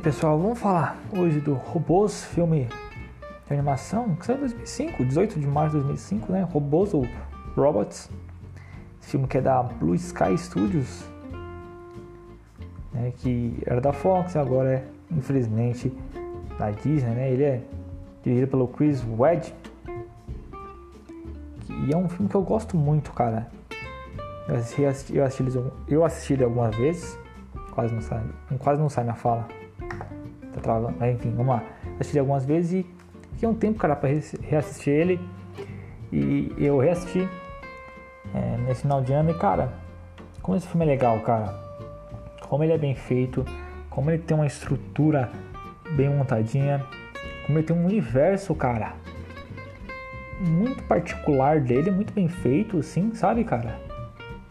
aí pessoal, vamos falar hoje do Robôs, filme de animação que saiu em 2005, 18 de março de 2005, né? Robôs ou Robots. Esse filme que é da Blue Sky Studios, né? que era da Fox e agora é, infelizmente, da Disney, né? Ele é dirigido pelo Chris Wedge. E é um filme que eu gosto muito, cara. Eu assisti, eu assisti, eu assisti ele algumas vezes. Quase não sai, quase não sai na fala. Travando. Mas enfim, vamos lá. Assisti algumas vezes e fiquei um tempo, cara, pra reassistir ele. E eu reassisti é, nesse final de ano e, cara, como esse filme é legal, cara. Como ele é bem feito, como ele tem uma estrutura bem montadinha, como ele tem um universo, cara, muito particular dele, muito bem feito, assim, sabe, cara?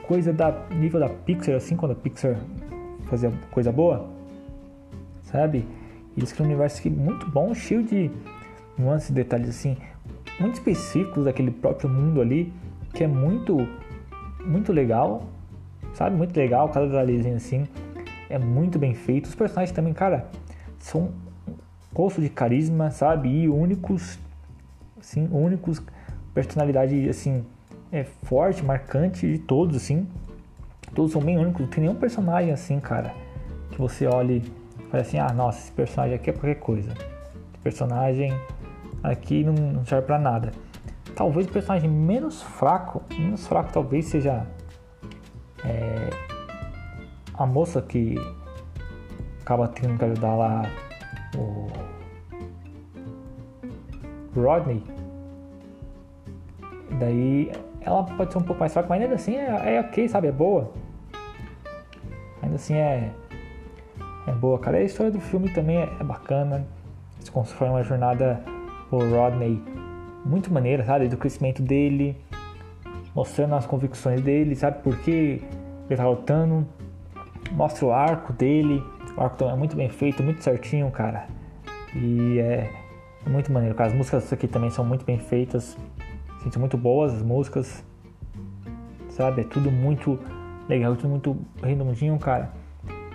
Coisa da nível da Pixar, assim, quando a Pixar fazia coisa boa, sabe? Eles criam um universo que muito bom, cheio de nuances detalhes, assim, muito específicos daquele próprio mundo ali, que é muito, muito legal, sabe? Muito legal, cada detalhezinho assim, é muito bem feito. Os personagens também, cara, são um de carisma, sabe? E únicos assim, únicos, personalidade assim, é forte, marcante de todos, assim. Todos são bem únicos, não tem nenhum personagem assim, cara, que você olhe e fale assim, ah, nossa, esse personagem aqui é qualquer coisa. Esse personagem aqui não, não serve pra nada. Talvez o personagem menos fraco, menos fraco talvez seja é, a moça que acaba tendo que ajudar lá o Rodney. Daí ela pode ser um pouco mais fraca, mas ainda assim é, é ok, sabe? É boa. Ainda assim é, é boa, cara. A história do filme também é, é bacana. Se constrói uma jornada por Rodney muito maneira, sabe? Do crescimento dele, mostrando as convicções dele, sabe? Por que ele tá lutando. Mostra o arco dele. O arco também é muito bem feito, muito certinho, cara. E é, é muito maneiro, cara. As músicas aqui também são muito bem feitas. São muito boas as músicas. Sabe? É tudo muito legal, tudo muito redondinho, cara.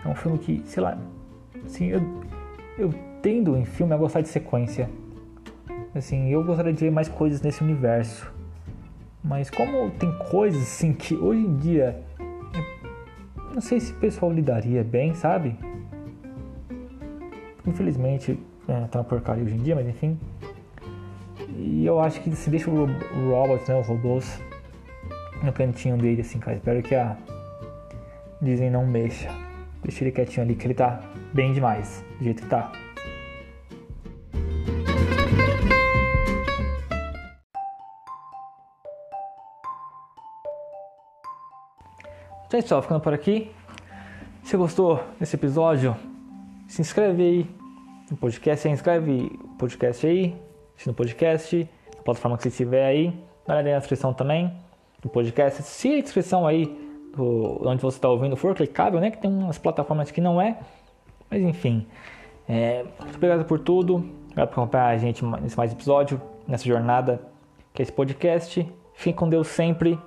É um filme que, sei lá, assim, eu, eu tendo em filme a gostar de sequência. Assim, eu gostaria de ver mais coisas nesse universo. Mas como tem coisas assim que hoje em dia não sei se o pessoal lidaria bem, sabe? Infelizmente, é, tá uma porcaria hoje em dia, mas enfim. E eu acho que se deixa o, o robot, né, os robôs, no cantinho dele, assim, cara. Espero que a Disney não mexa. Deixa ele quietinho ali, que ele tá bem demais, do jeito que tá. Então é isso, ficando por aqui. Se gostou desse episódio, se inscreve aí no podcast, se inscreve no podcast aí, no podcast, na plataforma que você estiver aí, dá uma na descrição também do podcast. Se a descrição aí do, onde você está ouvindo for clicável, né? Que tem umas plataformas que não é, mas enfim. É, muito obrigado por tudo, obrigado por acompanhar a gente nesse mais episódio, nessa jornada que é esse podcast. Fique com Deus sempre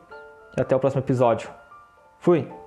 e até o próximo episódio. Fui!